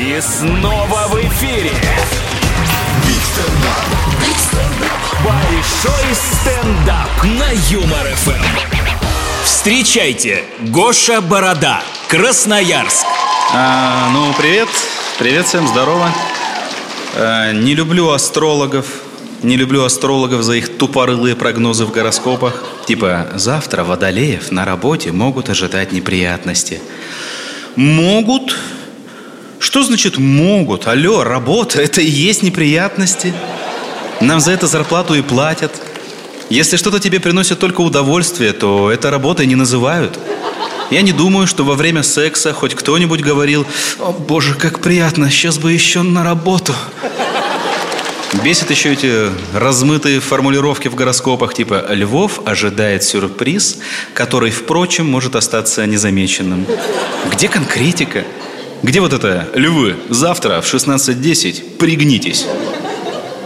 И снова в эфире. Большой стендап на Юмор ФМ. Встречайте, Гоша Борода, Красноярск. А, ну, привет. Привет всем, здорово. А, не люблю астрологов. Не люблю астрологов за их тупорылые прогнозы в гороскопах. Типа, завтра водолеев на работе могут ожидать неприятности. Могут? Что значит могут? Алло, работа, это и есть неприятности. Нам за это зарплату и платят. Если что-то тебе приносит только удовольствие, то это работой не называют. Я не думаю, что во время секса хоть кто-нибудь говорил «О, боже, как приятно, сейчас бы еще на работу». Бесит еще эти размытые формулировки в гороскопах, типа «Львов ожидает сюрприз, который, впрочем, может остаться незамеченным». Где конкретика? Где вот это «Львы, завтра в 16.10 пригнитесь»?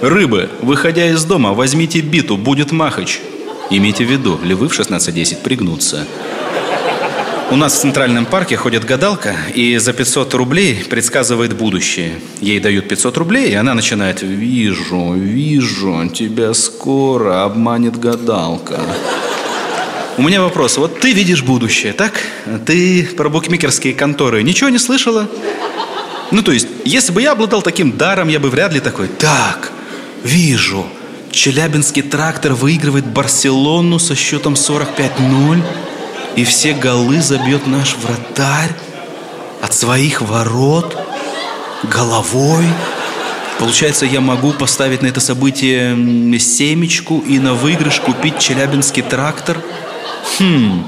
Рыбы, выходя из дома, возьмите биту, будет махач. Имейте в виду, львы в 16.10 пригнутся. У нас в Центральном парке ходит гадалка и за 500 рублей предсказывает будущее. Ей дают 500 рублей, и она начинает «Вижу, вижу, тебя скоро обманет гадалка». У меня вопрос. Вот ты видишь будущее, так? Ты про букмекерские конторы ничего не слышала? Ну, то есть, если бы я обладал таким даром, я бы вряд ли такой «Так, вижу, Челябинский трактор выигрывает Барселону со счетом 45-0, и все голы забьет наш вратарь от своих ворот головой». Получается, я могу поставить на это событие семечку и на выигрыш купить Челябинский трактор? Хм,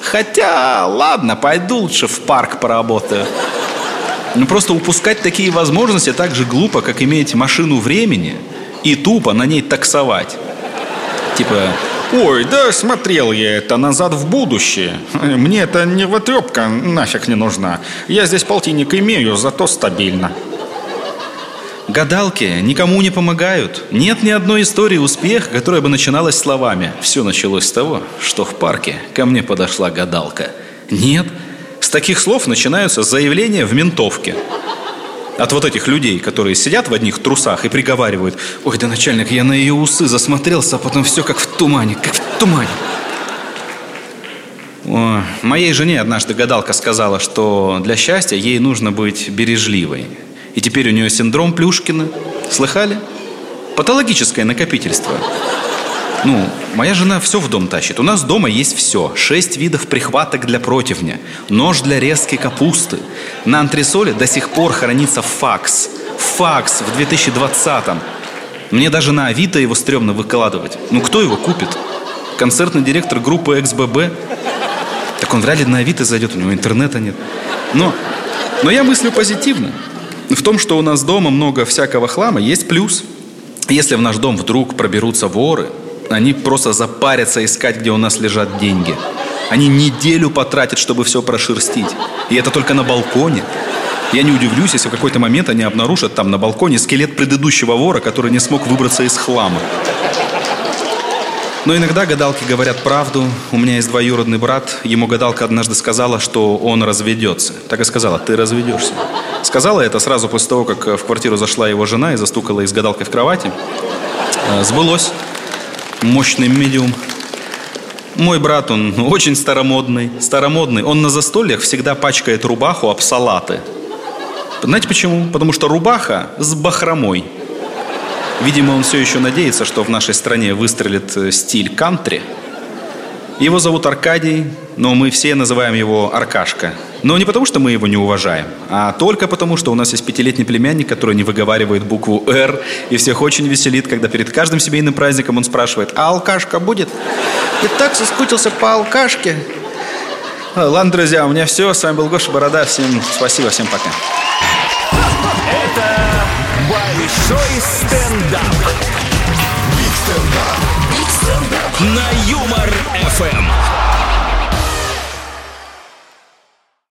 хотя, ладно, пойду лучше в парк поработаю. Ну просто упускать такие возможности так же глупо, как иметь машину времени и тупо на ней таксовать. Типа, Ой, да смотрел я это назад в будущее. Мне это невотрепка нафиг не нужна. Я здесь полтинник имею, зато стабильно. Гадалки никому не помогают. Нет ни одной истории успеха, которая бы начиналась словами. Все началось с того, что в парке ко мне подошла гадалка. Нет, с таких слов начинаются заявления в ментовке. От вот этих людей, которые сидят в одних трусах и приговаривают «Ой, да начальник, я на ее усы засмотрелся, а потом все как в тумане, как в тумане». О, моей жене однажды гадалка сказала, что для счастья ей нужно быть бережливой. И теперь у нее синдром Плюшкина. Слыхали? Патологическое накопительство. Ну, моя жена все в дом тащит. У нас дома есть все. Шесть видов прихваток для противня. Нож для резки капусты. На антресоле до сих пор хранится факс. Факс в 2020-м. Мне даже на Авито его стрёмно выкладывать. Ну, кто его купит? Концертный директор группы XBB? Так он вряд ли на Авито зайдет, у него интернета нет. Но, но я мыслю позитивно. В том, что у нас дома много всякого хлама, есть плюс. Если в наш дом вдруг проберутся воры, они просто запарятся искать, где у нас лежат деньги. Они неделю потратят, чтобы все прошерстить. И это только на балконе. Я не удивлюсь, если в какой-то момент они обнаружат там на балконе скелет предыдущего вора, который не смог выбраться из хлама. Но иногда гадалки говорят правду. У меня есть двоюродный брат. Ему гадалка однажды сказала, что он разведется. Так и сказала, ты разведешься. Сказала это сразу после того, как в квартиру зашла его жена и застукала их с гадалкой в кровати. Э, Сбылось. Мощный медиум. Мой брат, он очень старомодный. Старомодный. Он на застольях всегда пачкает рубаху об салаты. Знаете почему? Потому что рубаха с бахромой. Видимо, он все еще надеется, что в нашей стране выстрелит э, стиль кантри. Его зовут Аркадий, но мы все называем его Аркашка. Но не потому, что мы его не уважаем, а только потому, что у нас есть пятилетний племянник, который не выговаривает букву «Р», и всех очень веселит, когда перед каждым семейным праздником он спрашивает «А алкашка будет?» Я так соскучился по алкашке. Э, Ладно, друзья, у меня все. С вами был Гоша Борода. Всем спасибо, всем пока. Это Большой стендап. На Юмор ФМ.